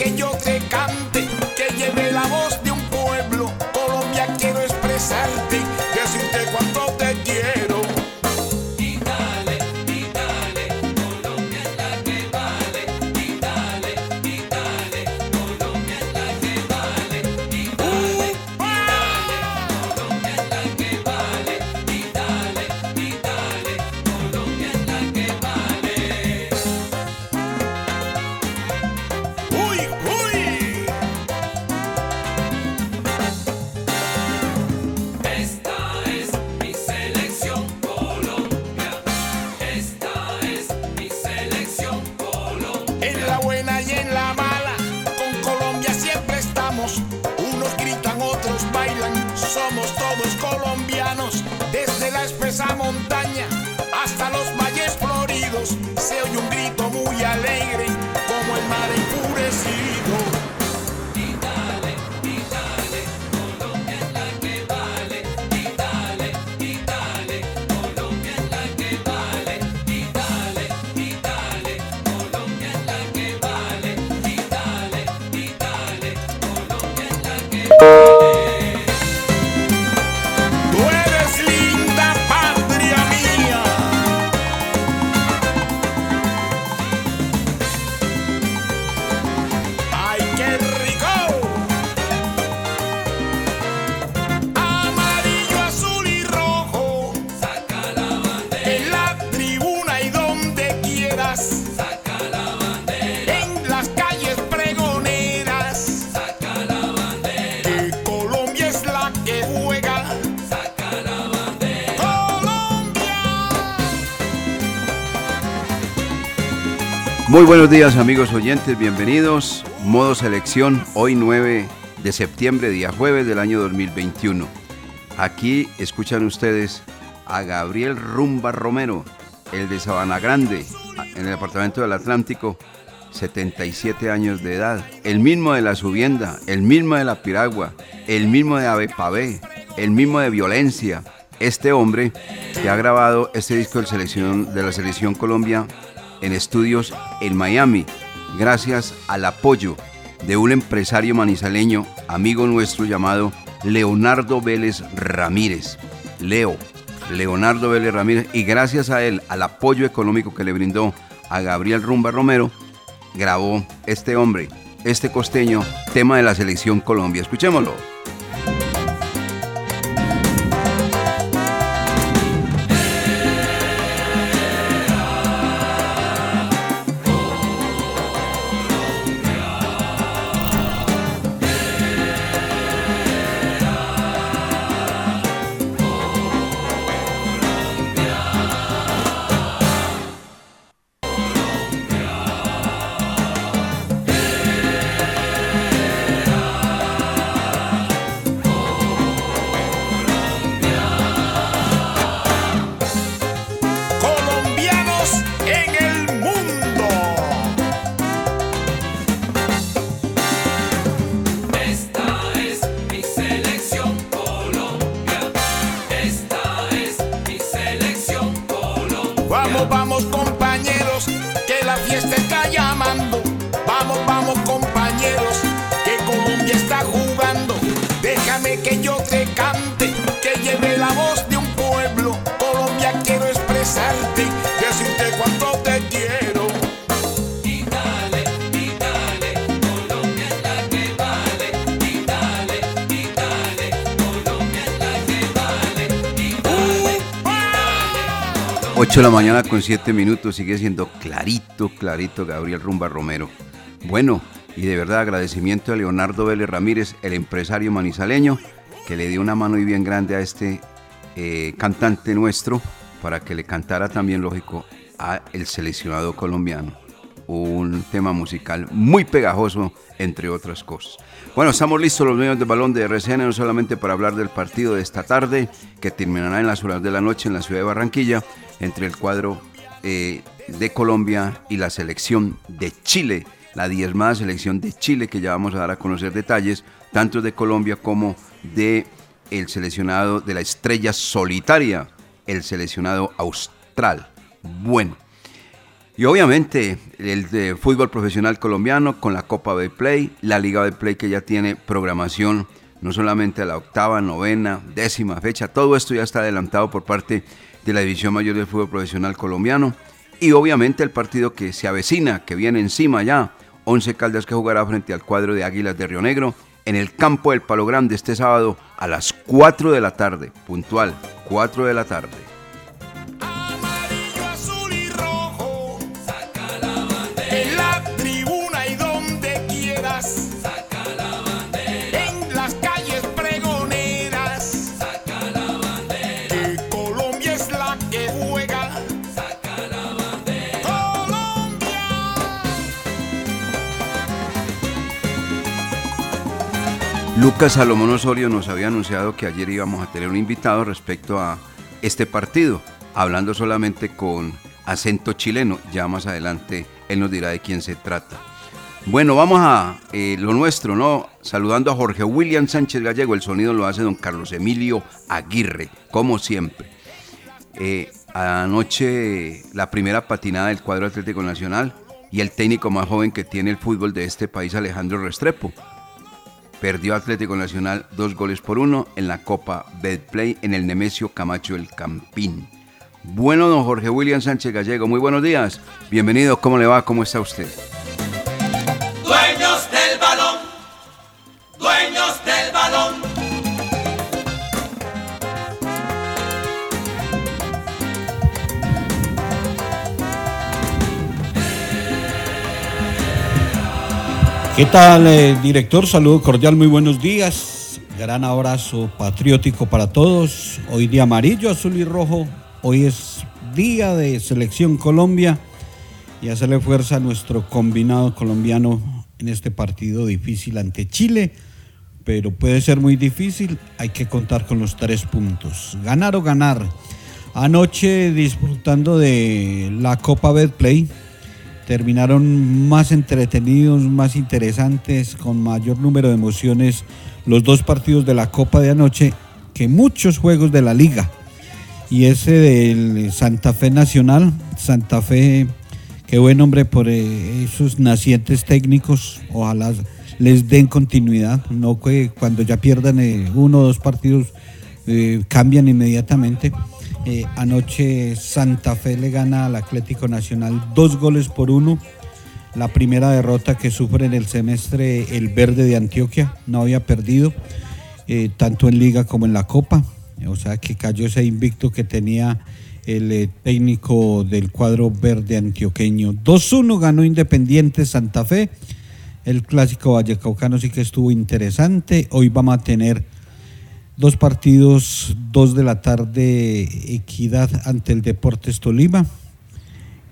Que yo te cante, Muy buenos días amigos oyentes, bienvenidos. Modo selección, hoy 9 de septiembre, día jueves del año 2021. Aquí escuchan ustedes a Gabriel Rumba Romero, el de Sabana Grande, en el departamento del Atlántico, 77 años de edad. El mismo de la Subienda, el mismo de la Piragua, el mismo de Ave Pavé, el mismo de Violencia. Este hombre que ha grabado este disco de la Selección Colombia en estudios en Miami, gracias al apoyo de un empresario manizaleño, amigo nuestro llamado Leonardo Vélez Ramírez. Leo, Leonardo Vélez Ramírez, y gracias a él, al apoyo económico que le brindó a Gabriel Rumba Romero, grabó este hombre, este costeño, tema de la selección Colombia. Escuchémoslo. Vamos, vamos compañeros, que la fiesta está llamando. Vamos, vamos compañeros, que Colombia está jugando. Déjame que yo te cante, que lleve la voz de un pueblo. Colombia quiero expresarte, decirte 8 de la mañana con 7 minutos, sigue siendo clarito, clarito Gabriel Rumba Romero. Bueno, y de verdad agradecimiento a Leonardo Vélez Ramírez, el empresario manizaleño, que le dio una mano y bien grande a este eh, cantante nuestro para que le cantara también, lógico, a el seleccionado colombiano. Un tema musical muy pegajoso, entre otras cosas. Bueno, estamos listos los medios de balón de RCN, no solamente para hablar del partido de esta tarde, que terminará en las horas de la noche en la ciudad de Barranquilla, entre el cuadro eh, de Colombia y la selección de Chile, la diezmada selección de Chile, que ya vamos a dar a conocer detalles, tanto de Colombia como de el seleccionado de la estrella solitaria, el seleccionado austral. Bueno. Y obviamente el de fútbol profesional colombiano con la Copa Play, la Liga Play que ya tiene programación no solamente a la octava, novena, décima fecha, todo esto ya está adelantado por parte de la División Mayor del Fútbol Profesional Colombiano y obviamente el partido que se avecina, que viene encima ya, Once Caldas que jugará frente al cuadro de Águilas de Río Negro en el campo del Palo Grande este sábado a las 4 de la tarde, puntual, 4 de la tarde. Lucas Salomón Osorio nos había anunciado que ayer íbamos a tener un invitado respecto a este partido, hablando solamente con acento chileno. Ya más adelante él nos dirá de quién se trata. Bueno, vamos a eh, lo nuestro, ¿no? Saludando a Jorge William Sánchez Gallego, el sonido lo hace don Carlos Emilio Aguirre, como siempre. Eh, anoche la primera patinada del cuadro Atlético Nacional y el técnico más joven que tiene el fútbol de este país, Alejandro Restrepo. Perdió Atlético Nacional dos goles por uno en la Copa Betplay en el Nemesio Camacho El Campín. Bueno, don Jorge William Sánchez Gallego, muy buenos días. Bienvenido, ¿cómo le va? ¿Cómo está usted? ¿Qué tal, eh, director? Saludo cordial, muy buenos días. Gran abrazo patriótico para todos. Hoy día amarillo, azul y rojo. Hoy es día de Selección Colombia y hacerle fuerza a nuestro combinado colombiano en este partido difícil ante Chile. Pero puede ser muy difícil, hay que contar con los tres puntos. Ganar o ganar. Anoche disfrutando de la Copa Betplay, terminaron más entretenidos, más interesantes, con mayor número de emociones los dos partidos de la Copa de anoche que muchos juegos de la liga. Y ese del Santa Fe Nacional, Santa Fe, qué buen hombre por eh, esos nacientes técnicos, ojalá les den continuidad, no que cuando ya pierdan eh, uno o dos partidos eh, cambian inmediatamente. Eh, anoche Santa Fe le gana al Atlético Nacional dos goles por uno. La primera derrota que sufre en el semestre el verde de Antioquia. No había perdido eh, tanto en liga como en la copa. O sea que cayó ese invicto que tenía el eh, técnico del cuadro verde antioqueño. 2-1 ganó Independiente Santa Fe. El clásico vallecaucano sí que estuvo interesante. Hoy vamos a tener Dos partidos, dos de la tarde, Equidad ante el Deportes Tolima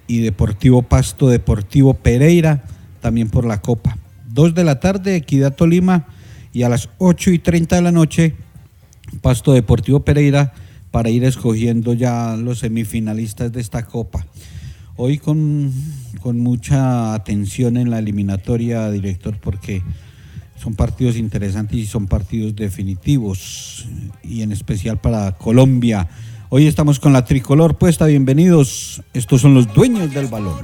y Deportivo Pasto, Deportivo Pereira, también por la Copa. Dos de la tarde, Equidad Tolima y a las 8 y 30 de la noche, Pasto Deportivo Pereira para ir escogiendo ya los semifinalistas de esta Copa. Hoy con, con mucha atención en la eliminatoria, director, porque son partidos interesantes y son partidos definitivos y en especial para Colombia. Hoy estamos con la tricolor puesta. Bienvenidos. Estos son los dueños del balón.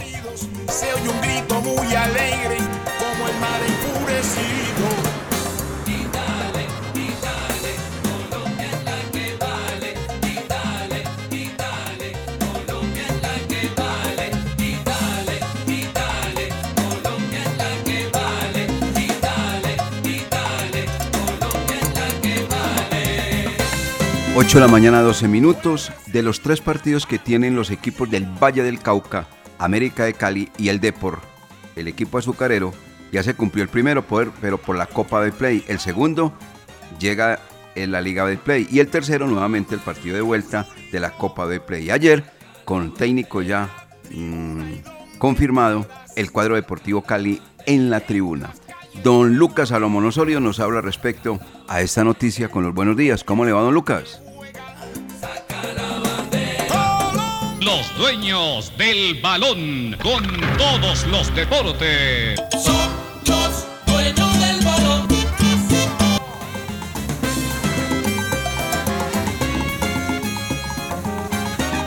8 de la mañana, 12 minutos. De los tres partidos que tienen los equipos del Valle del Cauca, América de Cali y el Depor, el equipo azucarero ya se cumplió el primero, poder, pero por la Copa del Play. El segundo llega en la Liga del Play. Y el tercero, nuevamente, el partido de vuelta de la Copa del Play. Ayer, con técnico ya mm, confirmado, el cuadro deportivo Cali en la tribuna. Don Lucas Salomón Osorio nos habla respecto a esta noticia con los buenos días. ¿Cómo le va, don Lucas? Los dueños del balón con todos los deportes. Son los dueños del balón.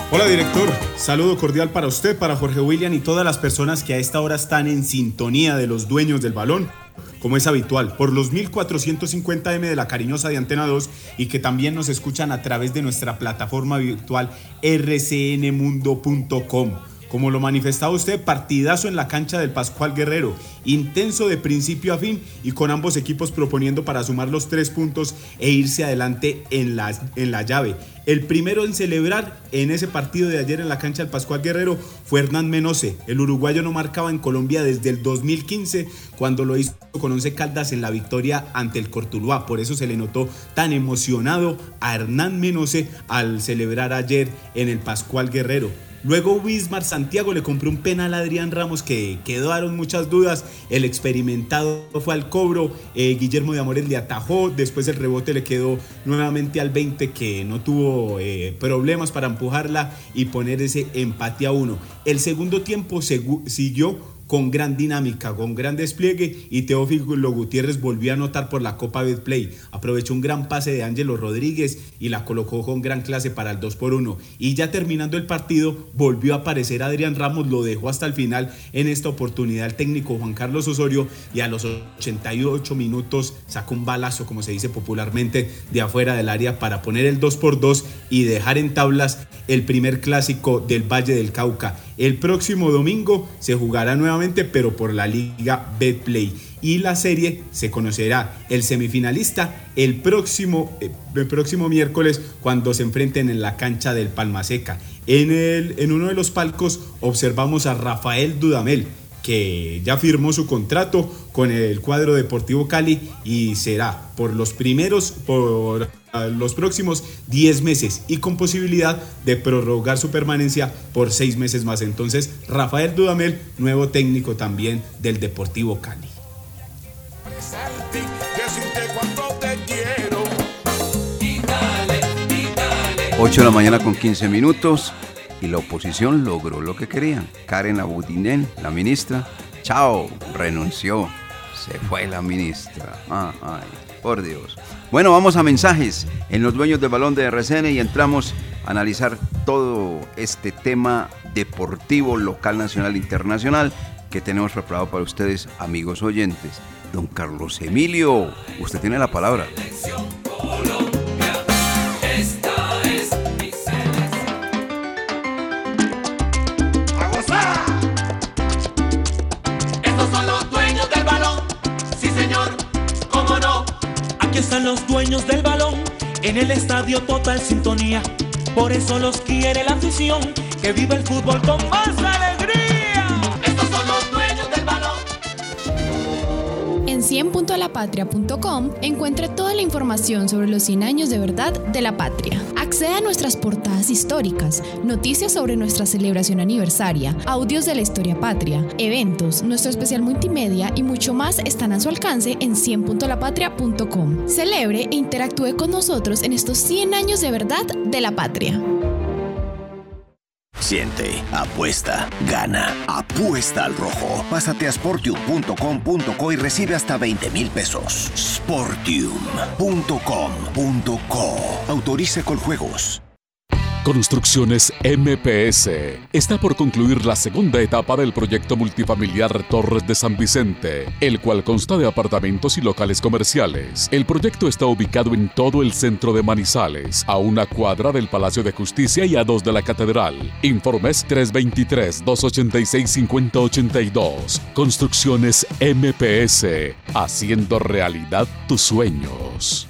Hola director, saludo cordial para usted, para Jorge William y todas las personas que a esta hora están en sintonía de los dueños del balón, como es habitual, por los 1450M de la cariñosa de Antena 2 y que también nos escuchan a través de nuestra plataforma virtual rcnmundo.com. Como lo manifestaba usted, partidazo en la cancha del Pascual Guerrero, intenso de principio a fin y con ambos equipos proponiendo para sumar los tres puntos e irse adelante en la, en la llave. El primero en celebrar en ese partido de ayer en la cancha del Pascual Guerrero fue Hernán Menose. El uruguayo no marcaba en Colombia desde el 2015 cuando lo hizo con 11 Caldas en la victoria ante el Cortuluá. Por eso se le notó tan emocionado a Hernán Menose al celebrar ayer en el Pascual Guerrero. Luego Wismar Santiago le compró un penal a Adrián Ramos que quedaron muchas dudas. El experimentado fue al cobro. eh, Guillermo de Amores le atajó. Después el rebote le quedó nuevamente al 20 que no tuvo eh, problemas para empujarla y poner ese empate a uno. El segundo tiempo siguió con gran dinámica, con gran despliegue y Teófilo Gutiérrez volvió a anotar por la Copa Betplay. Aprovechó un gran pase de Ángelo Rodríguez y la colocó con gran clase para el 2 por 1. Y ya terminando el partido, volvió a aparecer Adrián Ramos, lo dejó hasta el final en esta oportunidad el técnico Juan Carlos Osorio y a los 88 minutos sacó un balazo, como se dice popularmente, de afuera del área para poner el 2 por 2 y dejar en tablas el primer clásico del Valle del Cauca. El próximo domingo se jugará nuevamente, pero por la Liga Betplay. Y la serie se conocerá el semifinalista el próximo, eh, el próximo miércoles cuando se enfrenten en la cancha del Palma Seca. En, el, en uno de los palcos observamos a Rafael Dudamel, que ya firmó su contrato con el cuadro Deportivo Cali y será por los primeros, por ah, los próximos 10 meses y con posibilidad de prorrogar su permanencia por 6 meses más. Entonces, Rafael Dudamel, nuevo técnico también del Deportivo Cali. 8 de la mañana con 15 minutos y la oposición logró lo que querían. Karen Abudinen, la ministra, chao, renunció. Se fue la ministra. Ay, por Dios. Bueno, vamos a mensajes en los dueños del balón de RCN y entramos a analizar todo este tema deportivo local, nacional e internacional que tenemos preparado para ustedes, amigos oyentes. Don Carlos Emilio, usted tiene la palabra. En el estadio total sintonía. Por eso los quiere la afición, que vive el fútbol con más alegría. Estos son los dueños del balón. En 100.lapatria.com encuentre toda la información sobre los 100 años de verdad de la patria. Acceda a nuestras portadas históricas, noticias sobre nuestra celebración aniversaria, audios de la historia patria, eventos, nuestro especial multimedia y mucho más están a su alcance en 100.lapatria.com. Celebre e interactúe con nosotros en estos 100 años de verdad de la patria. Apuesta, gana, apuesta al rojo. Pásate a sportium.com.co y recibe hasta 20 mil pesos. Sportium.com.co. Autorice con juegos. Construcciones MPS. Está por concluir la segunda etapa del proyecto multifamiliar Torres de San Vicente, el cual consta de apartamentos y locales comerciales. El proyecto está ubicado en todo el centro de Manizales, a una cuadra del Palacio de Justicia y a dos de la Catedral. Informes 323-286-5082. Construcciones MPS. Haciendo realidad tus sueños.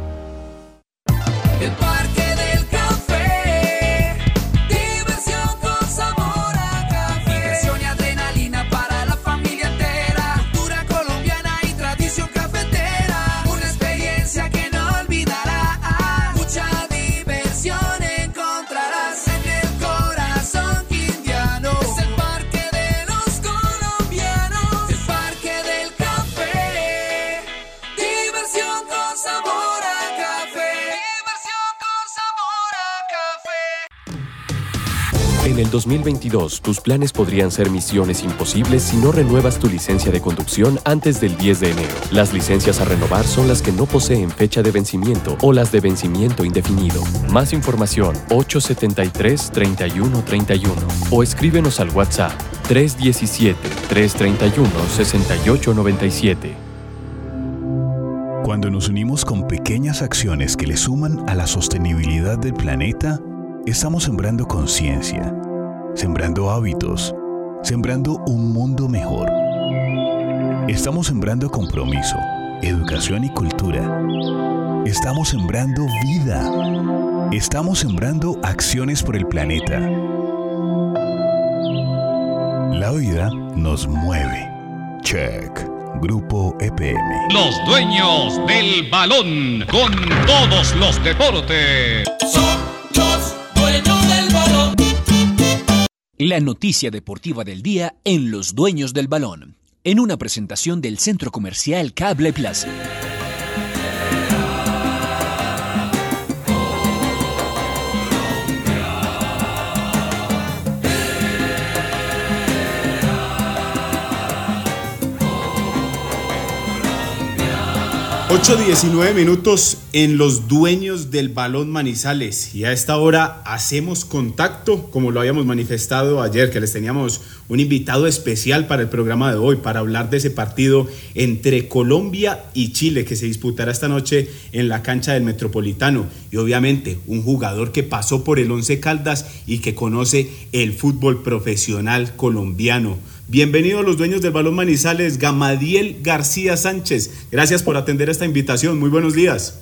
El Parque el 2022, tus planes podrían ser misiones imposibles si no renuevas tu licencia de conducción antes del 10 de enero. Las licencias a renovar son las que no poseen fecha de vencimiento o las de vencimiento indefinido. Más información 873-3131 o escríbenos al WhatsApp 317-331-6897. Cuando nos unimos con pequeñas acciones que le suman a la sostenibilidad del planeta, estamos sembrando conciencia, sembrando hábitos, sembrando un mundo mejor. Estamos sembrando compromiso, educación y cultura. Estamos sembrando vida. Estamos sembrando acciones por el planeta. La vida nos mueve. Check. Grupo EPM. Los dueños del balón con todos los deportes. La noticia deportiva del día en Los Dueños del Balón, en una presentación del Centro Comercial Cable Plaza. Ocho 19 minutos en los dueños del balón Manizales y a esta hora hacemos contacto como lo habíamos manifestado ayer que les teníamos un invitado especial para el programa de hoy para hablar de ese partido entre Colombia y Chile que se disputará esta noche en la cancha del Metropolitano y obviamente un jugador que pasó por el Once Caldas y que conoce el fútbol profesional colombiano. Bienvenido a los dueños del balón Manizales, Gamadiel García Sánchez. Gracias por atender esta invitación. Muy buenos días.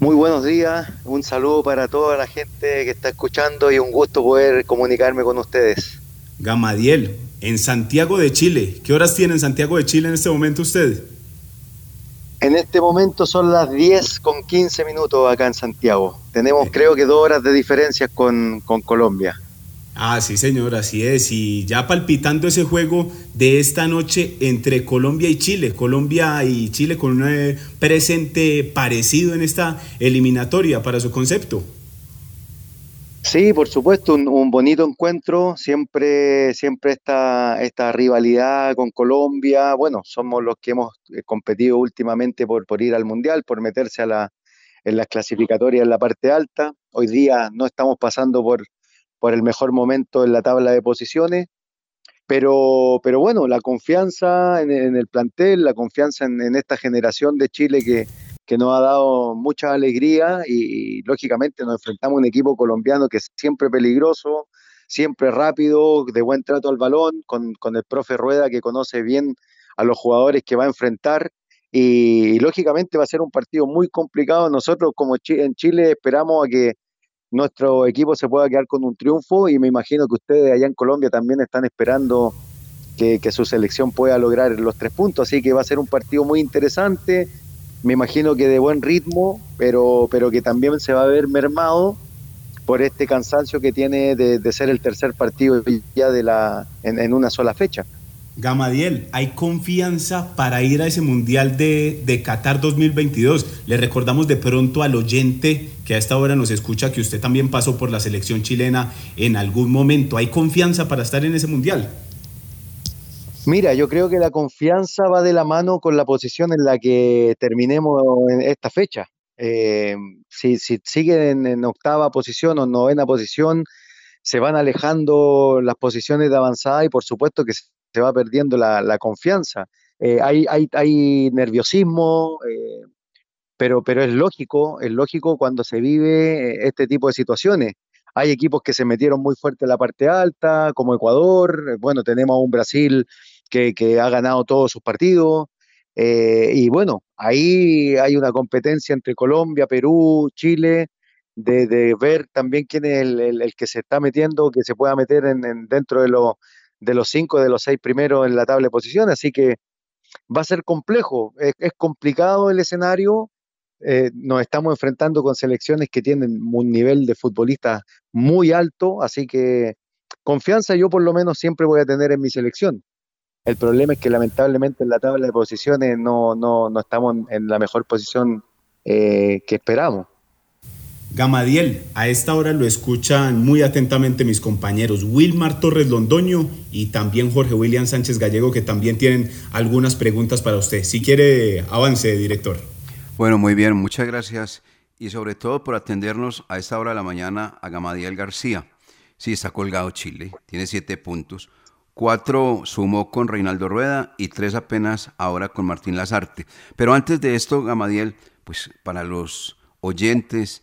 Muy buenos días, un saludo para toda la gente que está escuchando y un gusto poder comunicarme con ustedes. Gamadiel, en Santiago de Chile. ¿Qué horas tiene en Santiago de Chile en este momento usted? En este momento son las 10 con 15 minutos acá en Santiago. Tenemos creo que dos horas de diferencia con, con Colombia. Ah, sí, señor, así es. Y ya palpitando ese juego de esta noche entre Colombia y Chile. Colombia y Chile con un eh, presente parecido en esta eliminatoria para su concepto. Sí, por supuesto, un, un bonito encuentro. Siempre, siempre esta, esta rivalidad con Colombia. Bueno, somos los que hemos eh, competido últimamente por, por ir al Mundial, por meterse a la, en las clasificatorias en la parte alta. Hoy día no estamos pasando por, por el mejor momento en la tabla de posiciones. Pero, pero bueno, la confianza en, el plantel, la confianza en, esta generación de Chile que, que nos ha dado mucha alegría y, lógicamente nos enfrentamos a un equipo colombiano que es siempre peligroso, siempre rápido, de buen trato al balón, con, con el profe Rueda que conoce bien a los jugadores que va a enfrentar y, y lógicamente va a ser un partido muy complicado. Nosotros como Ch en Chile esperamos a que nuestro equipo se pueda quedar con un triunfo y me imagino que ustedes allá en Colombia también están esperando que, que, su selección pueda lograr los tres puntos, así que va a ser un partido muy interesante, me imagino que de buen ritmo, pero, pero que también se va a ver mermado por este cansancio que tiene de, de ser el tercer partido ya de la, en, en una sola fecha. Gamadiel, ¿hay confianza para ir a ese Mundial de, de Qatar 2022? Le recordamos de pronto al oyente que a esta hora nos escucha que usted también pasó por la selección chilena en algún momento. ¿Hay confianza para estar en ese Mundial? Mira, yo creo que la confianza va de la mano con la posición en la que terminemos en esta fecha. Eh, si, si siguen en, octava posición o novena posición, se van alejando las posiciones de avanzada y por supuesto que va perdiendo la, la confianza. Eh, hay, hay, hay nerviosismo, eh, pero, pero es lógico, es lógico cuando se vive eh, este tipo de situaciones. Hay equipos que se metieron muy fuerte en la parte alta, como Ecuador, bueno, tenemos a un Brasil que, ha ganado todos sus partidos, eh, y bueno, ahí hay una competencia entre Colombia, Perú, Chile, de, ver también quién es el, que se está metiendo, que se pueda meter en, en- dentro de, los de los cinco, de los seis primeros en la tabla de posiciones, así que va a ser complejo, es, complicado el escenario, eh, nos estamos enfrentando con selecciones que tienen un nivel de futbolistas muy alto, así que confianza yo por lo menos siempre voy a tener en mi selección. El problema es que lamentablemente en la tabla de posiciones no, no, no estamos en la mejor posición eh, que esperamos. Gamadiel, a esta hora lo escuchan muy atentamente mis compañeros Wilmar Torres Londoño y también Jorge William Sánchez Gallego, que también tienen algunas preguntas para usted. Si quiere, avance, director. Bueno, muy bien, muchas gracias. Y sobre todo por atendernos a esta hora de la mañana a Gamadiel García. Sí, está colgado Chile, tiene siete puntos. Cuatro sumó con Reinaldo Rueda y tres apenas ahora con Martín Lazarte. Pero antes de esto, Gamadiel, pues para los oyentes,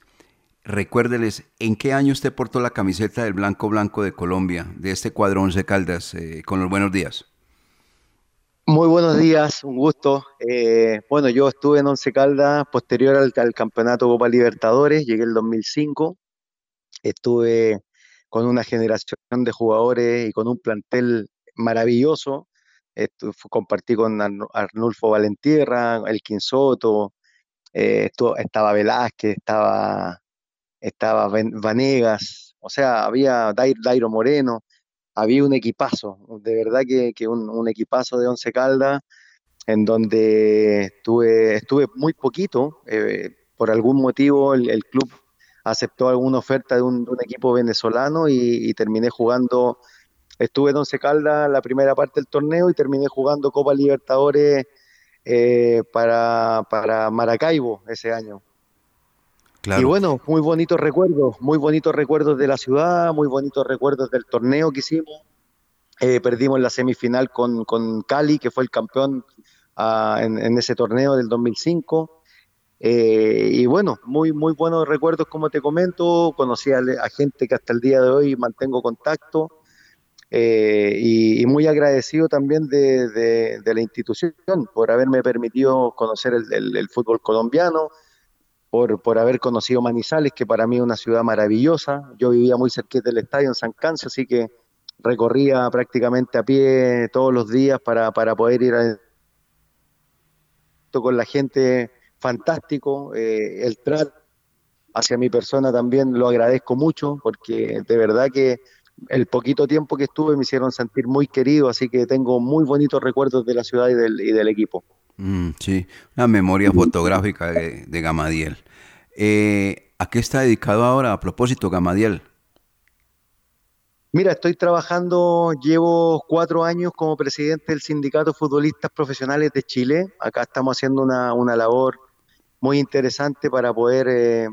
recuérdeles en qué año usted portó la camiseta del Blanco Blanco de Colombia, de este cuadro Once Caldas, eh, con los buenos días. Muy buenos días, un gusto. Eh, bueno, yo estuve en Once Caldas posterior al, campeonato Copa Libertadores, llegué el 2005, estuve con una generación de jugadores y con un plantel maravilloso. Estu- fu- compartí con Arnu- Arnulfo Valentierra, El Soto, eh, estaba Velázquez, estaba, estaba Vanegas, o sea, había Dai- Dairo Moreno, había un equipazo, de verdad que, que un, equipazo de Once Caldas, en donde estuve, estuve muy poquito, eh, por algún motivo el, club aceptó alguna oferta de un, equipo venezolano y, y terminé jugando, estuve en Once Caldas la primera parte del torneo y terminé jugando Copa Libertadores eh, para, para Maracaibo ese año. Claro. Y bueno, muy bonitos recuerdos, muy bonitos recuerdos de la ciudad, muy bonitos recuerdos del torneo que hicimos. Eh, perdimos la semifinal con, con Cali, que fue el campeón ah, en, en ese torneo del 2005. Eh, y bueno, muy, muy buenos recuerdos, como te comento. Conocí a, a gente que hasta el día de hoy mantengo contacto. eh, y, y muy agradecido también de, de- de la institución por haberme permitido conocer el, el- el fútbol colombiano, por, por haber conocido Manizales, que para mí es una ciudad maravillosa. Yo vivía muy cerquita del estadio en San Cancio, así que recorría prácticamente a pie todos los días para, para poder ir a, con la gente fantástico, eh, el trato hacia mi persona también lo agradezco mucho porque de verdad que el poquito tiempo que estuve me hicieron sentir muy querido, así que tengo muy bonitos recuerdos de la ciudad y del, y del equipo. Mm, sí, una memoria fotográfica de, Gamadiel. Eh, ¿A qué está dedicado ahora? A propósito, Gamadiel. Mira, estoy trabajando, llevo cuatro años como presidente del Sindicato de Futbolistas Profesionales de Chile. Acá estamos haciendo una, una labor muy interesante para poder eh,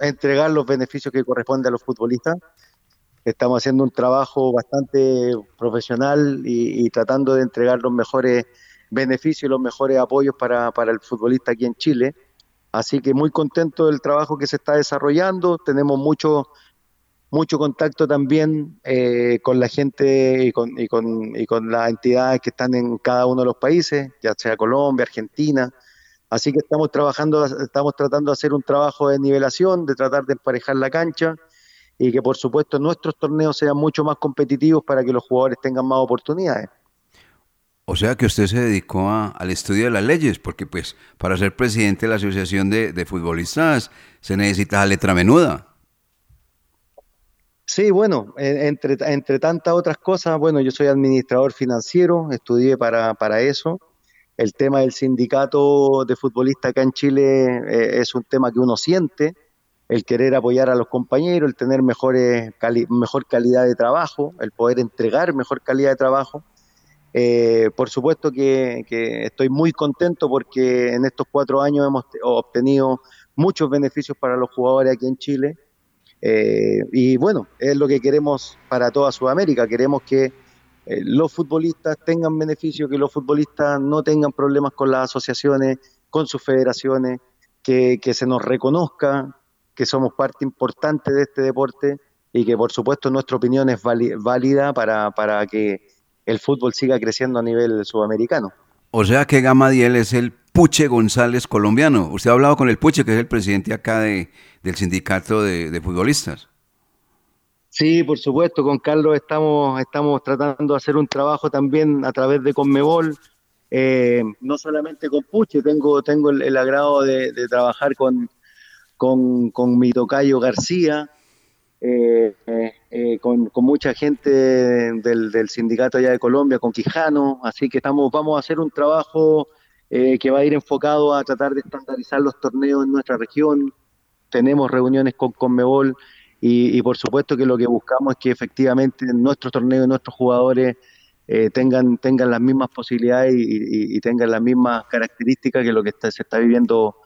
entregar los beneficios que corresponden a los futbolistas. Estamos haciendo un trabajo bastante profesional y, y tratando de entregar los mejores beneficios y los mejores apoyos para, para el futbolista aquí en Chile. Así que muy contento del trabajo que se está desarrollando. Tenemos mucho, mucho contacto también eh, con la gente y con, y, con, y con las entidades que están en cada uno de los países, ya sea Colombia, Argentina. Así que estamos trabajando, estamos tratando de hacer un trabajo de nivelación, de tratar de emparejar la cancha y que por supuesto nuestros torneos sean mucho más competitivos para que los jugadores tengan más oportunidades. O sea que usted se dedicó a- al estudio de las leyes, porque pues para ser presidente de la Asociación de, Futbolistas se necesita la letra menuda. Sí, bueno, en- entre, entre tantas otras cosas, bueno, yo soy administrador financiero, estudié para, para eso. El tema del sindicato de futbolistas acá en Chile eh, es un tema que uno siente, el querer apoyar a los compañeros, el tener mejores mejor calidad de trabajo, el poder entregar mejor calidad de trabajo. Eh, por supuesto que, estoy muy contento porque en estos cuatro años hemos te- obtenido muchos beneficios para los jugadores aquí en Chile. Eh, y bueno, es lo que queremos para toda Sudamérica. Queremos que eh, los futbolistas tengan beneficios, que los futbolistas no tengan problemas con las asociaciones, con sus federaciones, que, que se nos reconozca que somos parte importante de este deporte y que por supuesto nuestra opinión es válida para, para que el fútbol siga creciendo a nivel sudamericano. O sea que Gamadiel es el Puche González colombiano. Usted ha hablado con el Puche, que es el presidente acá de, del sindicato de, de futbolistas. Sí, por supuesto, con Carlos estamos, estamos tratando de hacer un trabajo también a través de Conmebol, eh, no solamente con Puche, tengo, tengo el, el agrado de, de trabajar con, con, con mi tocayo García, eh, eh, eh, con, mucha gente del, del sindicato allá de Colombia, con Quijano, así que estamos, vamos a hacer un trabajo eh, que va a ir enfocado a tratar de estandarizar los torneos en nuestra región, tenemos reuniones con Conmebol y, y por supuesto que lo que buscamos es que efectivamente nuestros torneos y nuestros jugadores eh, tengan, tengan las mismas posibilidades y, tengan las mismas características que lo que se está viviendo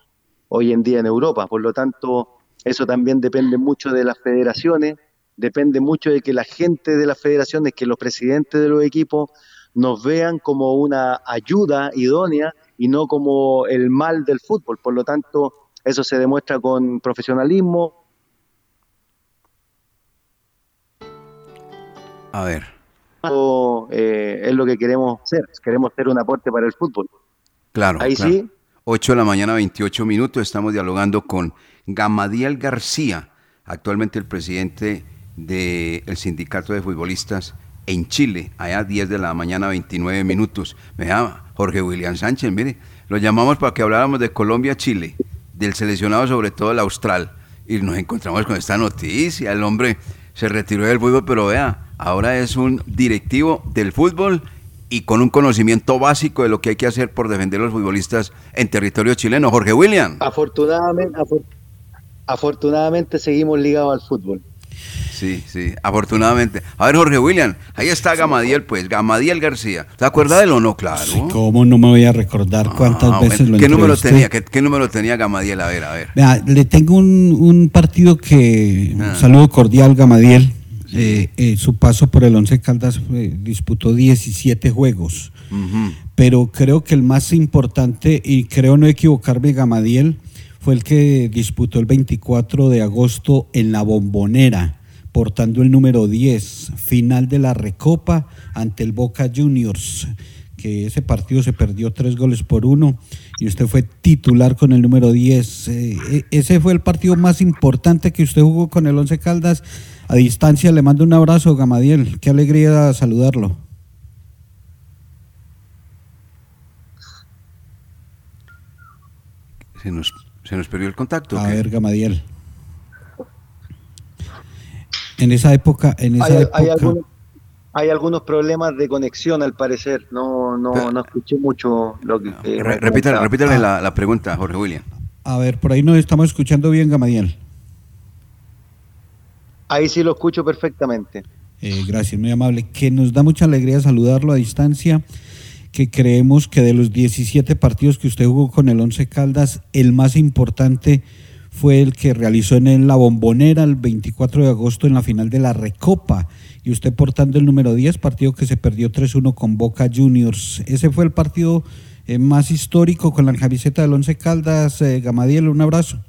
hoy en día en Europa. Por lo tanto, eso también depende mucho de las federaciones, depende mucho de que la gente de las federaciones, que los presidentes de los equipos nos vean como una ayuda idónea y no como el mal del fútbol. Por lo tanto, eso se demuestra con profesionalismo, A ver. eh, es lo que queremos ser, queremos ser un aporte para el fútbol. Claro. Ahí claro. sí. 8 de la mañana, 28 minutos. Estamos dialogando con Gamadiel García, actualmente el presidente del sindicato de futbolistas en Chile, allá 10 de la mañana, 29 minutos. Me llama Jorge William Sánchez, mire, lo llamamos para que habláramos de Colombia-Chile, del seleccionado sobre todo el austral, y nos encontramos con esta noticia. El hombre se retiró del fútbol, pero vea, ahora es un directivo del fútbol y con un conocimiento básico de lo que hay que hacer por defender a los futbolistas en territorio chileno. Jorge William. Afortunadamente, afor- afortunadamente seguimos ligados al fútbol. Sí, sí, afortunadamente. A ver, Jorge William, ahí está Gamadiel, pues, Gamadiel García. ¿Se acuerda de él o no? Claro. ¿Cómo no me voy a recordar cuántas Ah, veces bueno, lo ¿Qué número tenía? ¿Qué, qué número tenía Gamadiel? A ver, a ver. Le tengo un, un partido que, Ah. un saludo cordial, Gamadiel. Eh, eh, su paso por el Once Caldas eh, disputó 17 juegos, pero creo que el más importante, y creo no equivocarme, Gamadiel, fue el que disputó el 24 de agosto en la Bombonera, portando el número 10, final de la Recopa ante el Boca Juniors que ese partido se perdió tres goles por uno y usted fue titular con el número 10. Eh, eh, ese fue el partido más importante que usted jugó con el Once Caldas. A distancia le mando un abrazo, Gamadiel. Qué alegría saludarlo. Se nos, se nos perdió el contacto. A ¿qué? ver, Gamadiel. En esa época, en esa Hay, hay época, algunos, hay algunos problemas de conexión al parecer. No, no, no escuché mucho lo que. Re- me repítale la, la pregunta, Jorge William. a ver, por ahí nos estamos escuchando bien, Gamadiel. Ahí sí lo escucho perfectamente. Eh, gracias, muy amable. Que nos da mucha alegría saludarlo a distancia. Que creemos que de los 17 partidos que usted jugó con el Once Caldas, el más importante fue el que realizó en la Bombonera el 24 de agosto en la final de la Recopa. Y usted portando el número 10, partido que se perdió 3-1 con Boca Juniors. Ese fue el partido eh, más histórico con la camiseta del Once Caldas. Eh, Gamadiel, un abrazo.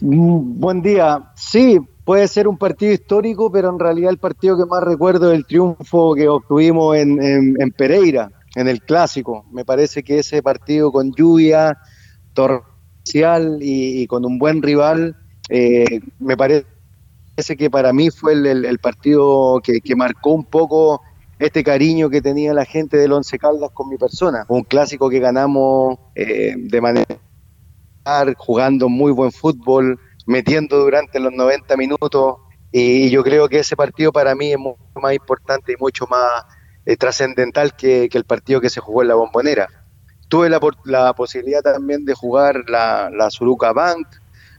Mm, Buen día. Sí, puede ser un partido histórico, pero en realidad el partido que más recuerdo es el triunfo que obtuvimos en, Pereira, en el clásico. Me parece que ese partido con lluvia torrencial y, con un buen rival, eh, me parece que para mí fue el partido que, que marcó un poco este cariño que tenía la gente del Once Caldas con mi persona. Un clásico que ganamos eh, de manera jugando muy buen fútbol, metiendo durante los 90 minutos y yo creo que ese partido para mí es mucho más importante y mucho más eh, trascendental que, el partido que se jugó en la bombonera. Tuve la, la posibilidad también de jugar la, la Suruca Bank,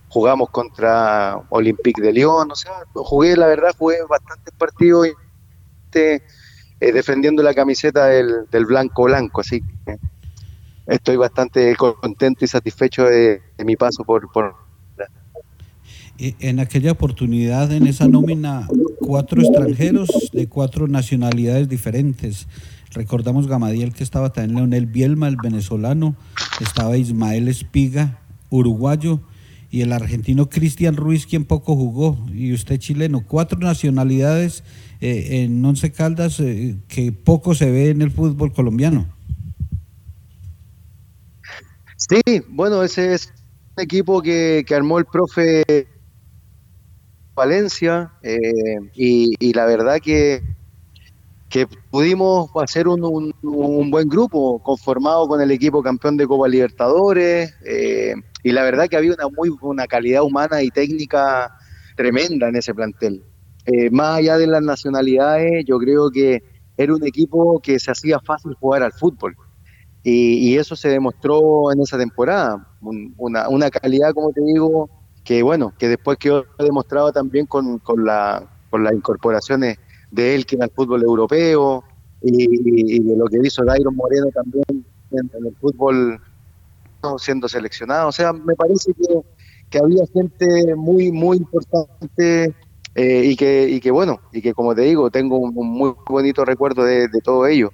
jugamos contra Olympique de Lyon, o sea, jugué, la verdad, jugué bastantes partidos y, este, eh, defendiendo la camiseta del, del blanco blanco, así que estoy bastante contento y satisfecho de, mi paso por, por En aquella oportunidad, en esa nómina, cuatro extranjeros de cuatro nacionalidades diferentes. Recordamos Gamadiel que estaba también Leonel Bielma, el venezolano, estaba Ismael Espiga, uruguayo, y el argentino Cristian Ruiz, quien poco jugó, y usted chileno. Cuatro nacionalidades eh, en Once Caldas eh, que poco se ve en el fútbol colombiano. Sí, bueno, ese es un equipo que armó el profe Valencia eh, y, la verdad que, pudimos hacer un, buen grupo conformado con el equipo campeón de Copa Libertadores eh, y la verdad que había una muy una calidad humana y técnica tremenda en ese plantel. Eh, más allá de las nacionalidades, yo creo que era un equipo que se hacía fácil jugar al fútbol. Y, eso se demostró en esa temporada. Un- una, una calidad, como te digo, que bueno, que después quedó demostrado también con, con, la, con las incorporaciones de que al fútbol europeo y, de lo que hizo Dairon Moreno también en, el fútbol siendo seleccionado. O sea, me parece que, que había gente muy, muy importante eh, y, que, y que bueno, y que como te digo, tengo un, un muy bonito recuerdo de, de todo ello.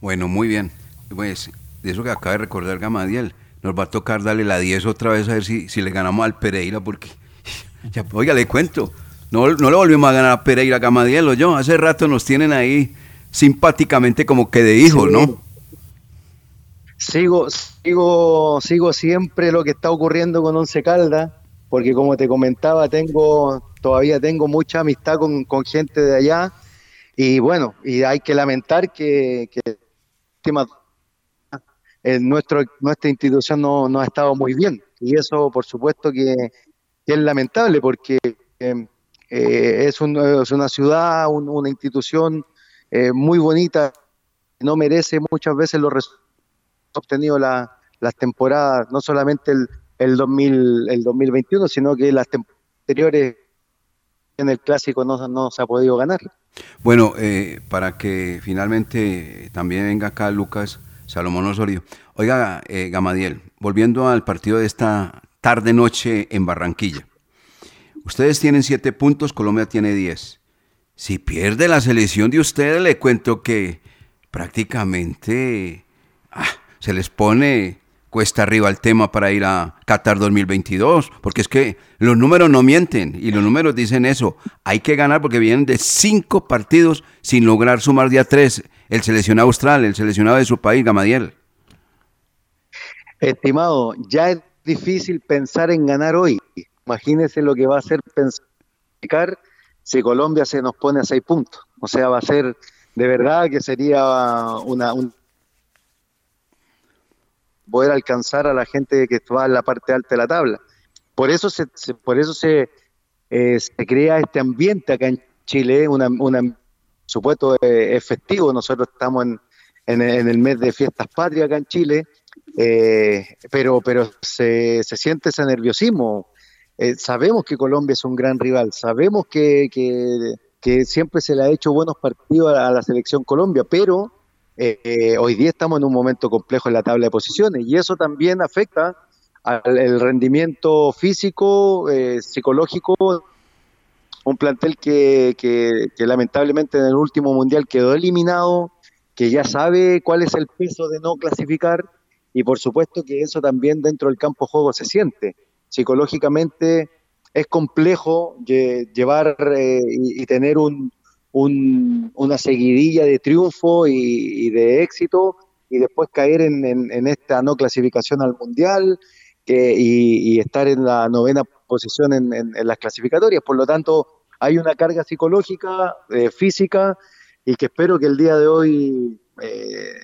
Bueno, muy bien. Pues de eso que acaba de recordar Gamadiel, nos va a tocar darle la 10 otra vez a ver si, si le ganamos al Pereira, porque, ya, oiga, le cuento, no, no le volvimos a ganar a Pereira, Gamadiel o yo, hace rato nos tienen ahí simpáticamente como que de hijos. ¿no? Sigo, sigo, sigo siempre lo que está ocurriendo con Once Caldas, porque como te comentaba, tengo, todavía tengo mucha amistad con, con gente de allá, y bueno, y hay que lamentar que, que últimas- eh, nuestro, nuestra institución no, no ha estado muy bien, y eso por supuesto que, es lamentable, porque eh, eh, es, un- es una ciudad, un- una institución eh, muy bonita, no merece muchas veces los resultados obtenido la- las temporadas, no solamente el, el, 2000, el 2021, sino que las anteriores en el clásico no, no se ha podido ganar. Bueno, eh, para que finalmente también venga acá Lucas Salomón Osorio. Oiga, eh, Gamadiel, volviendo al partido de esta tarde-noche en Barranquilla. Ustedes tienen siete puntos, Colombia tiene diez. Si pierde la selección de ustedes, le cuento que prácticamente ah, se les pone cuesta arriba el tema para ir a Qatar 2022, porque es que los números no mienten y los números dicen eso. Hay que ganar porque vienen de cinco partidos sin lograr sumar día tres. El seleccionado austral, el seleccionado de su país, Gamadiel. Estimado, ya es difícil pensar en ganar hoy. Imagínese lo que va a ser pensar si Colombia se nos pone a seis puntos. O sea, va a ser de verdad que sería una, un- poder alcanzar a la gente que va en la parte alta de la tabla. Por eso se, se- por eso se, eh, se crea este ambiente acá en Chile, una, una supuesto eh, es festivo. Nosotros estamos en, en, en el mes de fiestas patrias acá en Chile, eh, pero, pero se, siente ese nerviosismo. Eh, sabemos que Colombia es un gran rival, sabemos que, que, siempre se le ha hecho buenos partidos a, la selección Colombia, pero eh, hoy día estamos en un momento complejo en la tabla de posiciones y eso también afecta al el rendimiento físico, eh, psicológico, un plantel que, que, lamentablemente en el último mundial quedó eliminado, que ya sabe cuál es el peso de no clasificar y por supuesto que eso también dentro del campo juego se siente. Psicológicamente es complejo lle- llevar eh, y, tener un, un- una seguidilla de triunfo y, y de éxito y después caer en, en- en esta no clasificación al mundial y, y estar en la novena posición en, en- las clasificatorias. Por lo tanto, hay una carga psicológica, eh, física, y que espero que el día de hoy eh,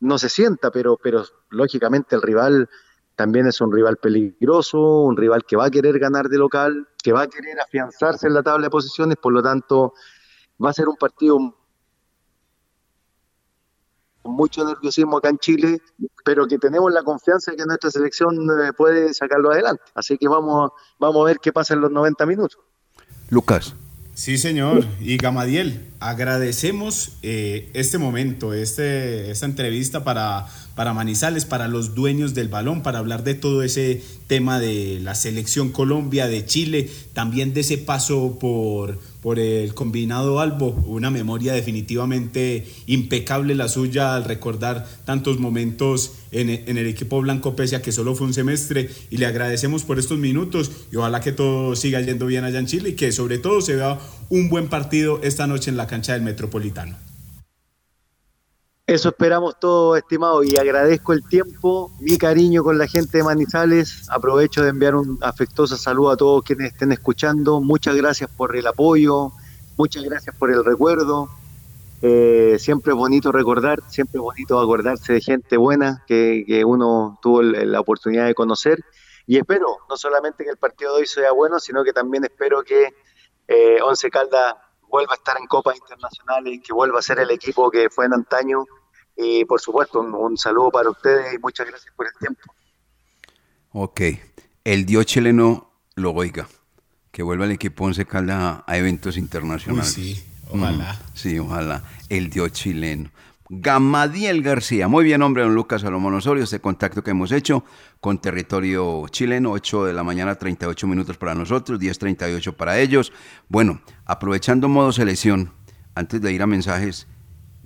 no se sienta, pero, pero lógicamente el rival también es un rival peligroso, un rival que va a querer ganar de local, que va a querer afianzarse en la tabla de posiciones, por lo tanto va a ser un partido mucho nerviosismo acá en Chile, pero que tenemos la confianza de que nuestra selección eh, puede sacarlo adelante. Así que vamos, vamos a ver qué pasa en los 90 minutos. Lucas. Sí, señor. Y Gamadiel, agradecemos eh, este momento, este, esta entrevista para, para Manizales, para los dueños del balón, para hablar de todo ese tema de la selección Colombia, de Chile, también de ese paso por, por el combinado Albo, una memoria definitivamente impecable la suya al recordar tantos momentos en, en, el equipo blanco pese a que solo fue un semestre. Y le agradecemos por estos minutos y ojalá que todo siga yendo bien allá en Chile y que sobre todo se vea un buen partido esta noche en la cancha del Metropolitano. Eso esperamos todos, estimado, y agradezco el tiempo, mi cariño con la gente de Manizales. Aprovecho de enviar un afectuoso saludo a todos quienes estén escuchando. Muchas gracias por el apoyo, muchas gracias por el recuerdo. Eh, siempre es bonito recordar, siempre es bonito acordarse de gente buena que, que uno tuvo la oportunidad de conocer. Y espero no solamente que el partido de hoy sea bueno, sino que también espero que eh, Once Caldas vuelva a estar en copas internacionales, que vuelva a ser el equipo que fue en antaño. Y por supuesto, un, un saludo para ustedes y muchas gracias por el tiempo. Ok, el dios chileno lo oiga, que vuelva el equipo Once Caldas a eventos internacionales. Uy, sí, ojalá. Mm, sí, ojalá. El dios chileno. Gamadiel García. Muy bien, hombre, don Lucas Salomón Osorio. Este contacto que hemos hecho con territorio chileno, 8 de la mañana, 38 minutos para nosotros, 10.38 para ellos. Bueno, aprovechando modo selección, antes de ir a mensajes,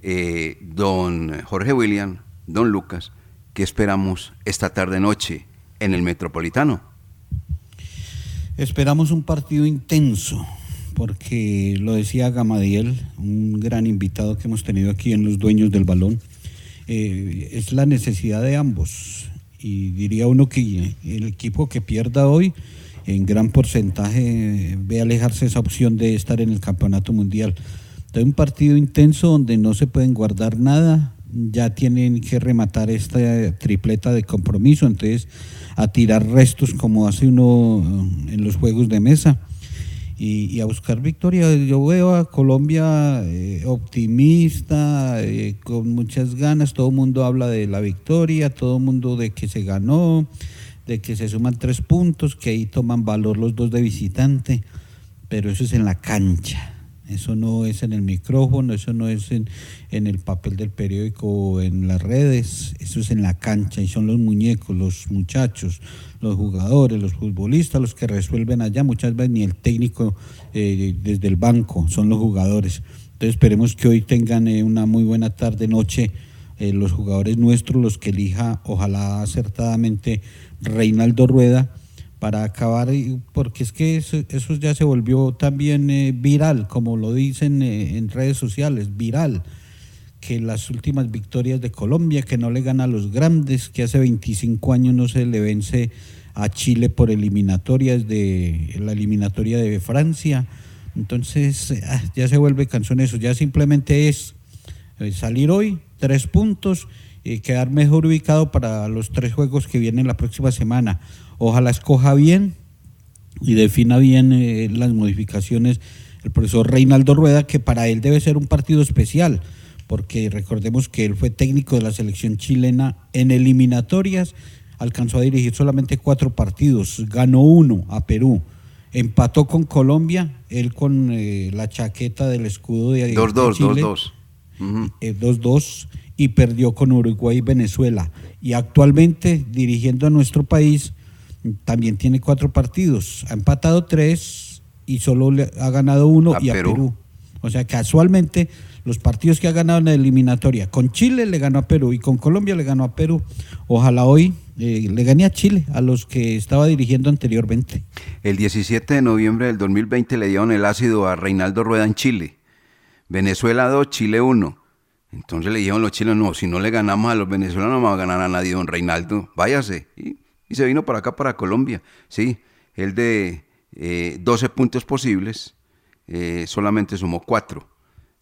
eh, don Jorge William, don Lucas, ¿qué esperamos esta tarde-noche en el Metropolitano? Esperamos un partido intenso, porque lo decía Gamadiel, un gran invitado que hemos tenido aquí en los dueños del balón, eh, es la necesidad de ambos. Y diría uno que el equipo que pierda hoy, en gran porcentaje, ve alejarse esa opción de estar en el campeonato mundial. Entonces, un partido intenso donde no se pueden guardar nada, ya tienen que rematar esta tripleta de compromiso, entonces a tirar restos como hace uno en los juegos de mesa y, a buscar victoria. Yo veo a Colombia eh, optimista, eh, con muchas ganas, todo el mundo habla de la victoria, todo el mundo de que se ganó, de que se suman tres puntos, que ahí toman valor los dos de visitante, pero eso es en la cancha. Eso no es en el micrófono, eso no es en, en, el papel del periódico o en las redes, eso es en la cancha y son los muñecos, los muchachos, los jugadores, los futbolistas los que resuelven allá. Muchas veces ni el técnico eh, desde el banco, son los jugadores. Entonces esperemos que hoy tengan eh, una muy buena tarde, noche, eh, los jugadores nuestros, los que elija, ojalá acertadamente Reinaldo Rueda para acabar, porque es que eso, eso ya se volvió también eh, viral, como lo dicen eh, en redes sociales, viral, que las últimas victorias de Colombia, que no le gana a los grandes, que hace 25 años no se le vence a Chile por eliminatorias de la eliminatoria de Francia, entonces ah, ya se vuelve canción eso, ya simplemente es eh, salir hoy, tres puntos, y quedar mejor ubicado para los tres juegos que vienen la próxima semana ojalá escoja bien y defina bien eh, las modificaciones el profesor Reinaldo Rueda, que para él debe ser un partido especial, porque recordemos que él fue técnico de la selección chilena en eliminatorias, alcanzó a dirigir solamente cuatro partidos, ganó uno a Perú, empató con Colombia, él con eh, la chaqueta del escudo de 2-2, 2-2. 2-2 y perdió con Uruguay y Venezuela. Y actualmente dirigiendo a nuestro país también tiene cuatro partidos, ha empatado tres y solo le ha ganado uno A y a Perú. Perú. O sea, casualmente los partidos que ha ganado en la eliminatoria, con Chile le ganó a Perú y con Colombia le ganó a Perú. Ojalá hoy eh, le gane a Chile, a los que estaba dirigiendo anteriormente. El 17 de noviembre del 2020 le dieron el ácido a Reinaldo Rueda en Chile. Venezuela 2, Chile 1. Entonces le dijeron los chilenos, no, si no le ganamos a los venezolanos no va a ganar a nadie, don Reinaldo, váyase. Y, se vino para acá, para Colombia. Sí, el de eh, 12 puntos posibles, eh, solamente sumó cuatro,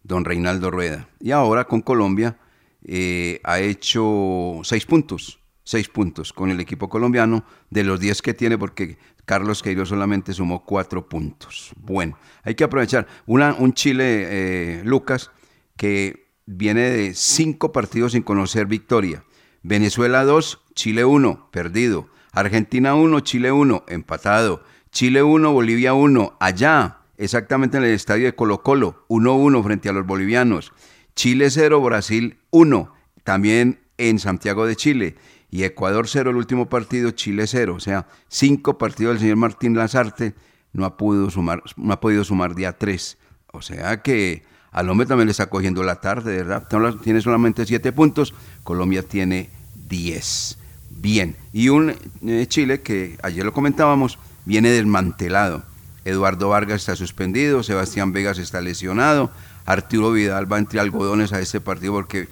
don Reinaldo Rueda. Y ahora con Colombia eh, ha hecho seis puntos, seis puntos con el equipo colombiano de los diez que tiene porque Carlos Queiroz solamente sumó cuatro puntos. Bueno, hay que aprovechar. Un Chile, eh, Lucas, que viene de cinco partidos sin conocer victoria. Venezuela 2, Chile 1, perdido. Argentina 1, Chile 1, empatado. Chile 1, Bolivia 1, allá, exactamente en el estadio de Colo Colo, 1-1 frente a los bolivianos. Chile 0, Brasil 1, también en Santiago de Chile. Y Ecuador 0, el último partido, Chile 0. O sea, cinco partidos del señor Martín Lazarte no ha, podido sumar, no ha podido sumar día 3. O sea que al hombre también le está cogiendo la tarde, ¿verdad? Tiene solamente siete puntos, Colombia tiene 10. Bien, y un eh, Chile que ayer lo comentábamos, viene desmantelado. Eduardo Vargas está suspendido, Sebastián Vegas está lesionado, Arturo Vidal va entre algodones a este partido porque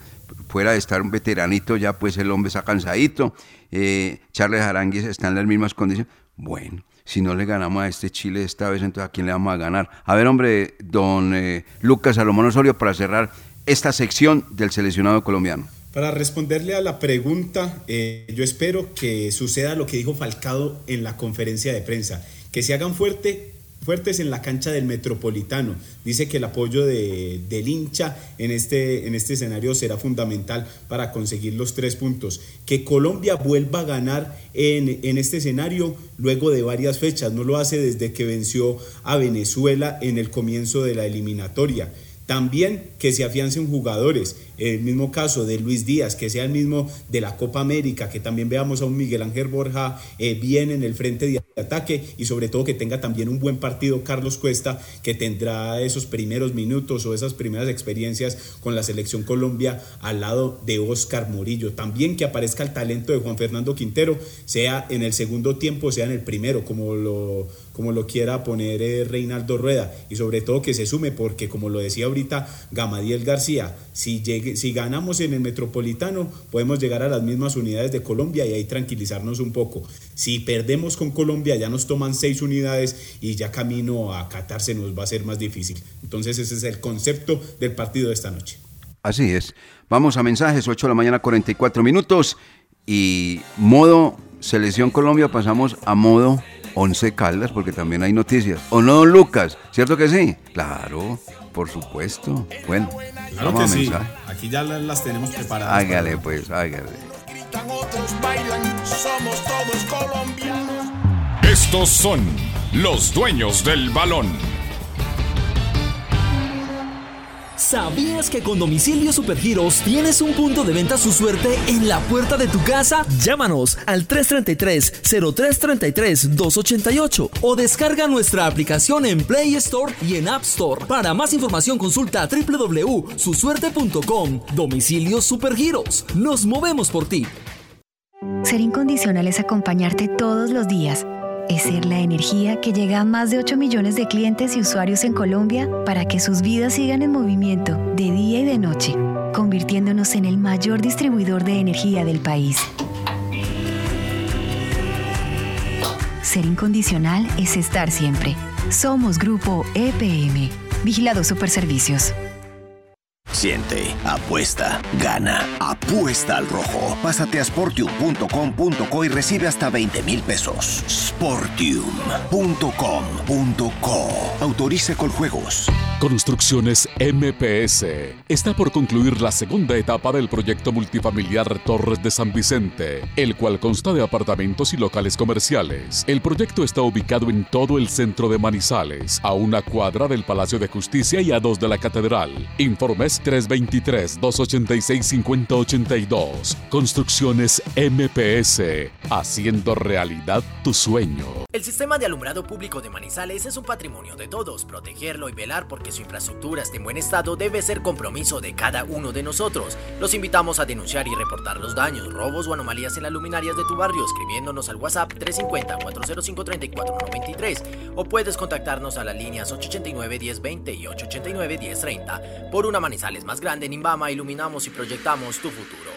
fuera de estar un veteranito ya pues el hombre está cansadito, eh, Charles Aranguis está en las mismas condiciones. Bueno, si no le ganamos a este Chile esta vez, entonces ¿a quién le vamos a ganar? A ver, hombre, don eh, Lucas Salomón Osorio, para cerrar esta sección del seleccionado colombiano. Para responderle a la pregunta, eh, yo espero que suceda lo que dijo Falcado en la conferencia de prensa, que se hagan fuerte, fuertes en la cancha del Metropolitano. Dice que el apoyo de, del hincha en este, en este escenario será fundamental para conseguir los tres puntos. Que Colombia vuelva a ganar en, en este escenario luego de varias fechas. No lo hace desde que venció a Venezuela en el comienzo de la eliminatoria. También que se afiancen jugadores, el mismo caso de Luis Díaz, que sea el mismo de la Copa América, que también veamos a un Miguel Ángel Borja eh, bien en el frente de ataque y sobre todo que tenga también un buen partido Carlos Cuesta, que tendrá esos primeros minutos o esas primeras experiencias con la selección Colombia al lado de Oscar Murillo. También que aparezca el talento de Juan Fernando Quintero, sea en el segundo tiempo, sea en el primero, como lo como lo quiera poner eh, Reinaldo Rueda y sobre todo que se sume porque como lo decía ahorita Gamadiel García, si, si ganamos en el Metropolitano podemos llegar a las mismas unidades de Colombia y ahí tranquilizarnos un poco. Si perdemos con Colombia ya nos toman seis unidades y ya camino a Qatar se nos va a ser más difícil. Entonces ese es el concepto del partido de esta noche. Así es. Vamos a mensajes, 8 de la mañana, 44 minutos. Y modo Selección Colombia pasamos a modo Once Caldas, porque también hay noticias. ¿O no, don Lucas? ¿Cierto que sí? Claro, por supuesto. Bueno, Claro vamos que a sí. mensaje. Aquí ya la- las tenemos preparadas. Hágale pues, hágale. Otros bailan, somos todos colombianos. Estos son los dueños del balón. ¿Sabías que con Domicilio Supergiros tienes un punto de venta su suerte en la puerta de tu casa? Llámanos al 333-0333-288 o descarga nuestra aplicación en Play Store y en App Store. Para más información consulta www.susuerte.com. Domicilio Supergiros. Nos movemos por ti. Ser incondicional es acompañarte todos los días. Es ser la energía que llega a más de 8 millones de clientes y usuarios en Colombia para que sus vidas sigan en movimiento de día y de noche, convirtiéndonos en el mayor distribuidor de energía del país. Ser incondicional es estar siempre. Somos Grupo EPM. Vigilado Superservicios. Siente, apuesta, gana, apuesta al rojo. Pásate a sportium.com.co y recibe hasta 20 mil pesos. Sportium.com.co. Autorice con juegos. Construcciones MPS. Está por concluir la segunda etapa del proyecto multifamiliar Torres de San Vicente, el cual consta de apartamentos y locales comerciales. El proyecto está ubicado en todo el centro de Manizales, a una cuadra del Palacio de Justicia y a dos de la Catedral. Informes 323-286-5082. Construcciones MPS. Haciendo realidad tu sueño. El sistema de alumbrado público de Manizales es un patrimonio de todos. Protegerlo y velar porque su infraestructura esté en buen estado debe ser compromiso de cada uno de nosotros. Los invitamos a denunciar y reportar los daños, robos o anomalías en las luminarias de tu barrio escribiéndonos al WhatsApp 350-405-3493 o puedes contactarnos a las líneas 889-1020 y 889-1030. Por una Manizales más grande en Imbama iluminamos y proyectamos tu futuro.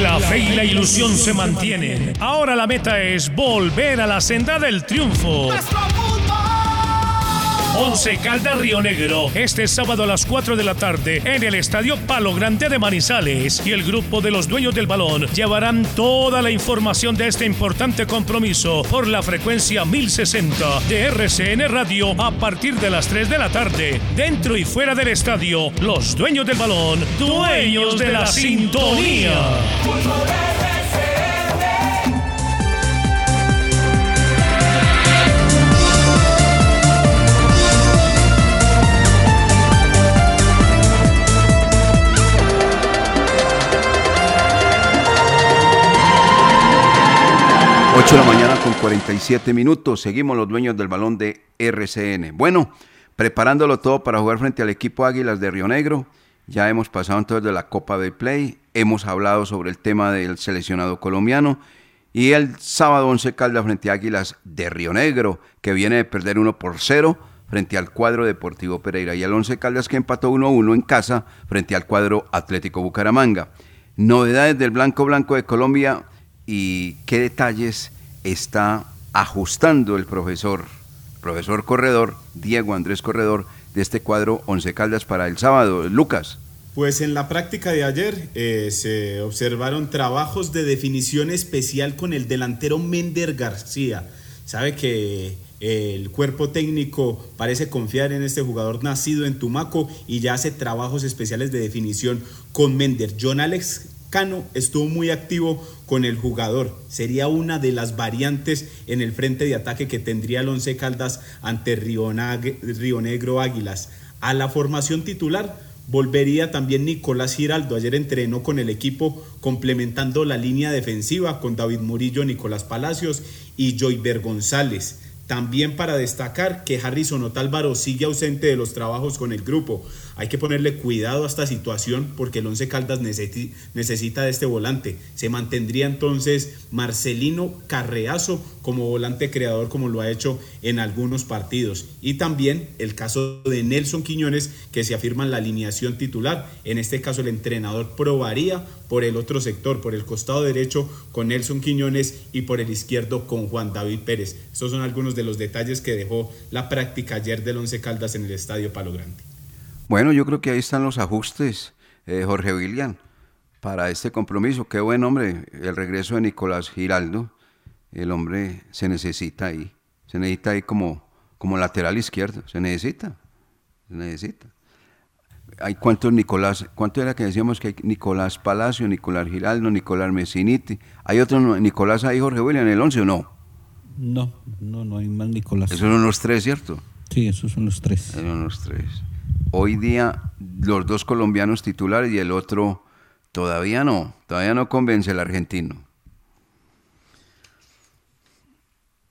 La fe y la ilusión se mantienen. Ahora la meta es volver a la senda del triunfo. Once Caldas Río Negro, este sábado a las 4 de la tarde en el Estadio Palo Grande de Manizales y el grupo de los dueños del balón llevarán toda la información de este importante compromiso por la frecuencia 1060 de RCN Radio a partir de las 3 de la tarde. Dentro y fuera del estadio, los dueños del balón, dueños de la sintonía. Ocho de la mañana con 47 minutos. Seguimos los dueños del balón de RCN. Bueno, preparándolo todo para jugar frente al equipo Águilas de Río Negro. Ya hemos pasado entonces de la Copa del Play. Hemos hablado sobre el tema del seleccionado colombiano. Y el sábado 11 Caldas frente a Águilas de Río Negro, que viene de perder 1 por 0 frente al cuadro Deportivo Pereira. Y el 11 Caldas que empató 1-1 en casa frente al cuadro Atlético Bucaramanga. Novedades del Blanco Blanco de Colombia y qué detalles está ajustando el profesor, profesor Corredor, Diego Andrés Corredor, de este cuadro Once Caldas para el sábado. Lucas. Pues en la práctica de ayer eh, se observaron trabajos de definición especial con el delantero Mender García. Sabe que eh, el cuerpo técnico parece confiar en este jugador nacido en Tumaco y ya hace trabajos especiales de definición con Mender. John Alex Cano estuvo muy activo con el jugador. Sería una de las variantes en el frente de ataque que tendría el Once Caldas ante Río, Negro Águilas. A la formación titular volvería también Nicolás Giraldo. Ayer entrenó con el equipo complementando la línea defensiva con David Murillo, Nicolás Palacios y Joyver González. También para destacar que Harrison Otálvaro sigue ausente de los trabajos con el grupo. Hay que ponerle cuidado a esta situación porque el Once Caldas necesi- necesita de este volante. Se mantendría entonces Marcelino Carreazo como volante creador como lo ha hecho en algunos partidos. Y también el caso de Nelson Quiñones que se afirma en la alineación titular. En este caso el entrenador probaría por el otro sector, por el costado derecho con Nelson Quiñones y por el izquierdo con Juan David Pérez. Estos son algunos de los detalles que dejó la práctica ayer del Once Caldas en el Estadio Palo Grande. Bueno, yo creo que ahí están los ajustes, eh, Jorge William, para este compromiso. Qué buen hombre, el regreso de Nicolás Giraldo. El hombre se necesita ahí, se necesita ahí como, como lateral izquierdo, se necesita, se necesita. Hay cuántos Nicolás, cuánto era que decíamos que hay Nicolás Palacio, Nicolás Giraldo, Nicolás Messiniti. ¿Hay otro Nicolás ahí, Jorge William, en el 11 o no? No, no, no hay más Nicolás. Esos son los tres, ¿cierto? Sí, esos son los tres. Esos son los tres. Hoy día los dos colombianos titulares y el otro todavía no, todavía no convence el argentino.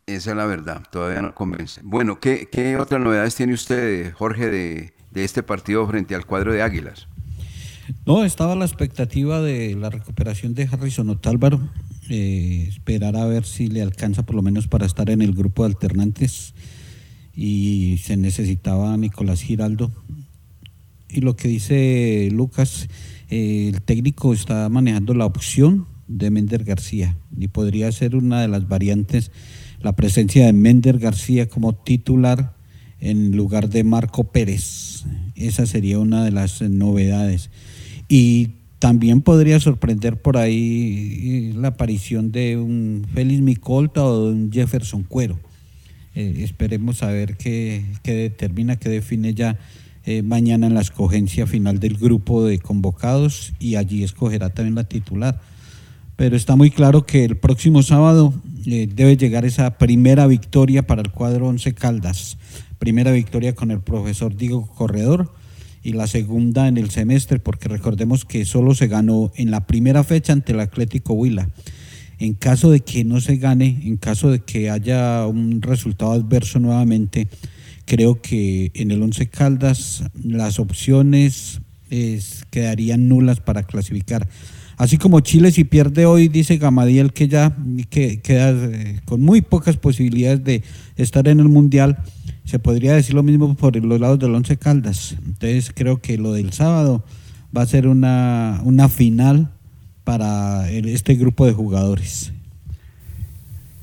Esa es la verdad, todavía no convence. Bueno, ¿qué, otras novedades tiene usted, Jorge, de, de este partido frente al cuadro de Águilas? No, estaba la expectativa de la recuperación de Harrison Otálvaro. eh, esperar a ver si le alcanza por lo menos para estar en el grupo de alternantes. Y se necesitaba a Nicolás Giraldo. Y lo que dice Lucas, eh, el técnico está manejando la opción de Mender García. Y podría ser una de las variantes la presencia de Mender García como titular en lugar de Marco Pérez. Esa sería una de las novedades. Y también podría sorprender por ahí eh, la aparición de un Félix Micolta o de un Jefferson Cuero. Eh, esperemos a ver qué, qué determina, qué define ya eh, mañana en la escogencia final del grupo de convocados y allí escogerá también la titular. Pero está muy claro que el próximo sábado eh, debe llegar esa primera victoria para el cuadro Once Caldas. Primera victoria con el profesor Diego Corredor y la segunda en el semestre, porque recordemos que solo se ganó en la primera fecha ante el Atlético Huila. En caso de que no se gane, en caso de que haya un resultado adverso nuevamente, creo que en el Once Caldas las opciones es- quedarían nulas para clasificar. Así como Chile si pierde hoy, dice Gamadiel que ya que, queda eh, con muy pocas posibilidades de estar en el Mundial, se podría decir lo mismo por los lados del Once Caldas. Entonces creo que lo del sábado va a ser una, una final para el- este grupo de jugadores.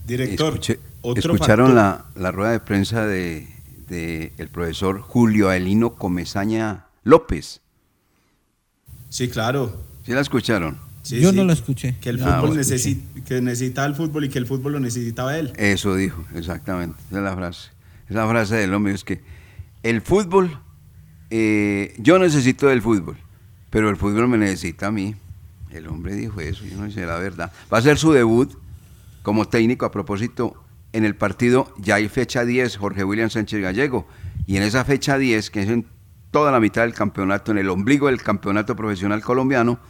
Director, Escuché- otro ¿Escucharon la, la rueda de prensa de, de el profesor Julio Aelino Comesaña López? Sí, claro. ¿Sí la escucharon? Sí, Yo sí. no la escuché. Que el Ah, fútbol lo necesi- que necesitaba el fútbol y que el fútbol lo necesitaba él. Eso dijo, exactamente. Esa es la frase. Esa frase del hombre es que el fútbol, eh, yo necesito del fútbol, pero el fútbol me necesita a mí. El hombre dijo eso, yo no sé la verdad. Va a ser su debut como técnico a propósito. En el partido ya hay fecha 10, Jorge William Sánchez Gallego. Y en esa fecha 10, que es en toda la mitad del campeonato, en el ombligo del campeonato profesional colombiano,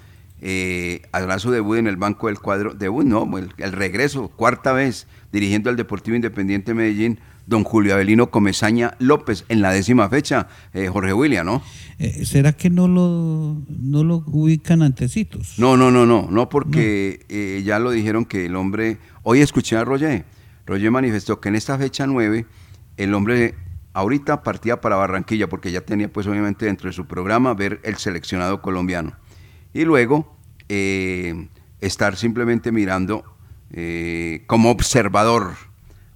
eh, hará su debut en el banco del cuadro. Debut, no, el, el regreso, cuarta vez, dirigiendo al Deportivo Independiente de Medellín, don Julio Avelino Comesaña López, en la décima fecha, eh, Jorge William, ¿no? Eh, ¿Será que no lo, no lo ubican antecitos? No, no, no, no, no porque eh, ya lo dijeron que el hombre, hoy escuché a Roger, Roger manifestó que en esta fecha 9 el hombre ahorita partía para Barranquilla porque ya tenía pues obviamente dentro de su programa ver el seleccionado colombiano y luego eh, estar simplemente mirando eh, como observador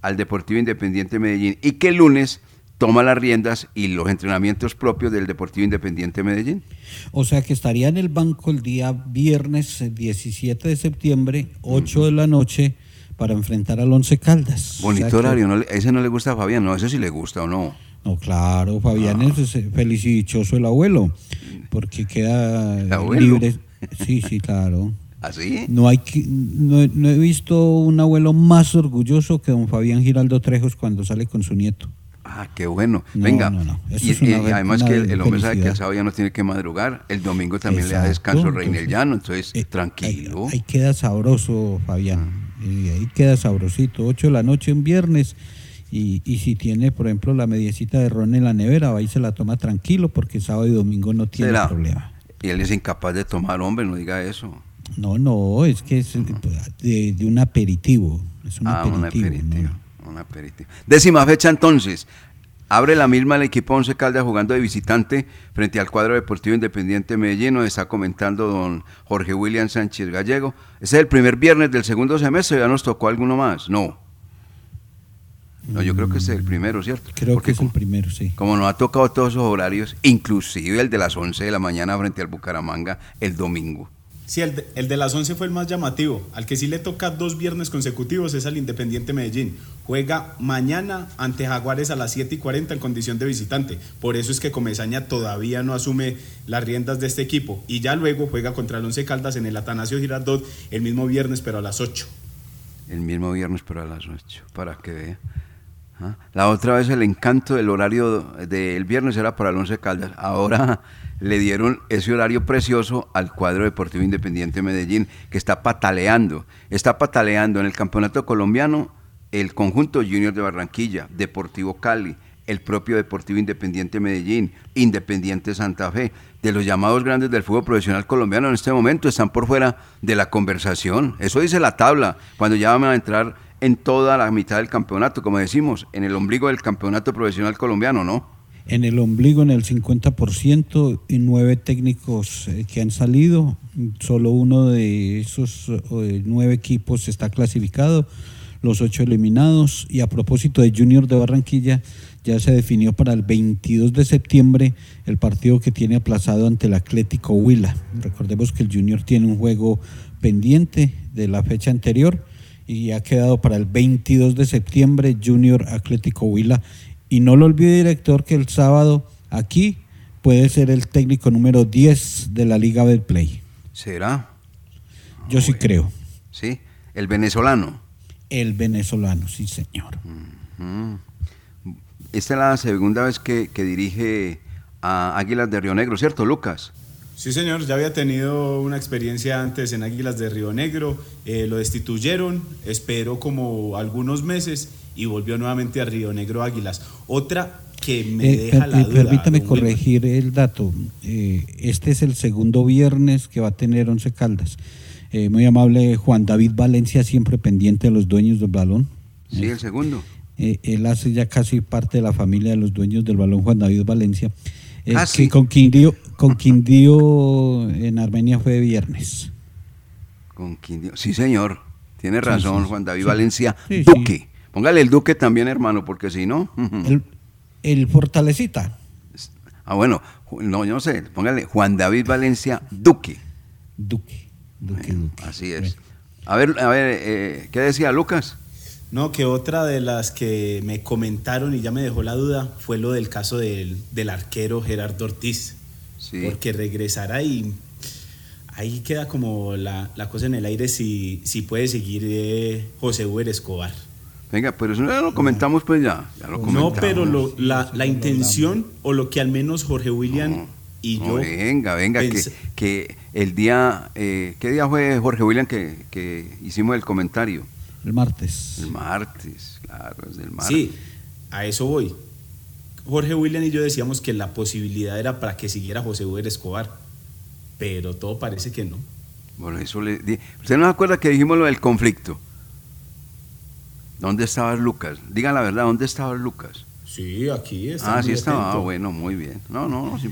al Deportivo Independiente de Medellín y que el lunes toma las riendas y los entrenamientos propios del Deportivo Independiente de Medellín. O sea que estaría en el banco el día viernes eh, 17 de septiembre, 8 de la noche, para enfrentar al Once Caldas. Bonito horario, ¿no? ese no le gusta a Fabián, no, ese sí le gusta o no. No, claro, Fabián es eh, feliz y dichoso el abuelo, porque queda eh, abuelo? libre. Sí, sí, claro. ¿Así? No, hay que- no, no he visto un abuelo más orgulloso que don Fabián Giraldo Trejos cuando sale con su nieto. Ah, qué bueno. No, Venga, no, y, además que el, el hombre sabe que el sábado ya no tiene que madrugar, el domingo también le da descanso Reina el entonces, Llano, entonces tranquilo. Ahí queda sabroso, Fabián. Y ahí queda sabrosito. 8 de la noche un viernes. Y, y si tiene, por ejemplo, la mediecita de ron en la nevera, ahí se la toma tranquilo porque sábado y domingo no tiene ¿Será? problema. Y él es incapaz de tomar, hombre, no diga eso. No, no, es que es de, de un aperitivo. Es un ah, un aperitivo. aperitivo, un aperitivo. Décima fecha entonces. Abre la misma el equipo Once Caldas jugando de visitante frente al cuadro deportivo independiente de Medellín, nos está comentando don Jorge William Sánchez Gallego. Ese es el primer viernes del segundo semestre, ya nos tocó alguno más. No. No, yo creo que ese es el primero, ¿cierto? Creo Porque que es el primero, sí. Como nos ha tocado todos esos horarios, inclusive el de las 11 de la mañana frente al Bucaramanga el domingo. Sí, el de, las 11 fue el más llamativo. Al que sí le toca dos viernes consecutivos es al Independiente Medellín. Juega mañana ante Jaguares a las 7 y 40 en condición de visitante. Por eso es que Comesaña todavía no asume las riendas de este equipo. Y ya luego juega contra el Once Caldas en el Atanasio Girardot el mismo viernes, pero a las 8. El mismo viernes, pero a las 8, para que vea. ¿Ah? La otra vez el encanto del horario del viernes era para el Once Caldas. Ahora le dieron ese horario precioso al cuadro deportivo independiente de Medellín, que está pataleando. Está pataleando en el campeonato colombiano el conjunto Junior de Barranquilla, Deportivo Cali, el propio Deportivo Independiente Medellín, Independiente Santa Fe. De los llamados grandes del fútbol profesional colombiano en este momento están por fuera de la conversación. Eso dice la tabla, cuando ya van a entrar en toda la mitad del campeonato, como decimos, en el ombligo del campeonato profesional colombiano, ¿no? En el ombligo en el 50% y nueve técnicos eh, que han salido. Solo uno de esos nueve equipos está clasificado, los ocho eliminados. Y a propósito de Junior de Barranquilla, ya se definió para el 22 de septiembre el partido que tiene aplazado ante el Atlético Huila. Recordemos que el Junior tiene un juego pendiente de la fecha anterior y ha quedado para el 22 de septiembre Junior Atlético Huila. Y no lo olvide, director, que el sábado aquí puede ser el técnico número 10 de la Liga Betplay. ¿Será? Yo sí creo. Sí, el venezolano. El venezolano, sí, señor. Esta es la segunda vez que, que dirige a Águilas de Río Negro, ¿cierto, Lucas? Sí, señor, ya había tenido una experiencia antes en Águilas de Río Negro, eh, lo destituyeron, esperó como algunos meses y volvió nuevamente a Río Negro Águilas. Otra que me Eh, deja per- la eh, duda. permítame corregir el dato. Eh, este es el segundo viernes que va a tener Once Caldas. Eh, muy amable Juan David Valencia, siempre pendiente de los dueños del balón. Sí, el segundo. Eh, él hace ya casi parte de la familia de los dueños del balón, Juan David Valencia. Eh, Casi. que con Quindío, con Quindío en Armenia fue viernes. Con Quindío. Sí, señor. Tiene razón, sí, Juan David sí. Valencia. Sí, sí. Duque. Póngale el Duque también, hermano, porque si no. El, el Fortalecita. Ah, bueno, no, yo no sé. Póngale Juan David Valencia Duque. Duque. Bueno, Así es. A ver, a ver, eh, ¿qué decía Lucas? No, que otra de las que me comentaron y ya me dejó la duda fue lo del caso del, del arquero Gerardo Ortiz. Sí. Porque regresará y ahí queda como la, la cosa en el aire si, si puede seguir eh, José Uber Escobar. Venga, pero eso ya lo comentamos pues ya. ya lo No, comentamos. pero lo- la, la intención o lo que al menos Jorge William y No, yo... venga, venga, que, que el día, eh, ¿qué día fue Jorge William que, que hicimos el comentario? El martes. El martes, claro, es del martes. Sí, a eso voy. Jorge William y yo decíamos que la posibilidad era para que siguiera José Uber Escobar, pero todo parece que no. Bueno, eso le ¿Usted no se acuerda que dijimos lo del conflicto? ¿Dónde estaba Lucas? Diga la verdad, ¿dónde estaba Lucas? Sí, aquí Ah, sí estaba, ah, bueno, muy bien. No, no, simplemente.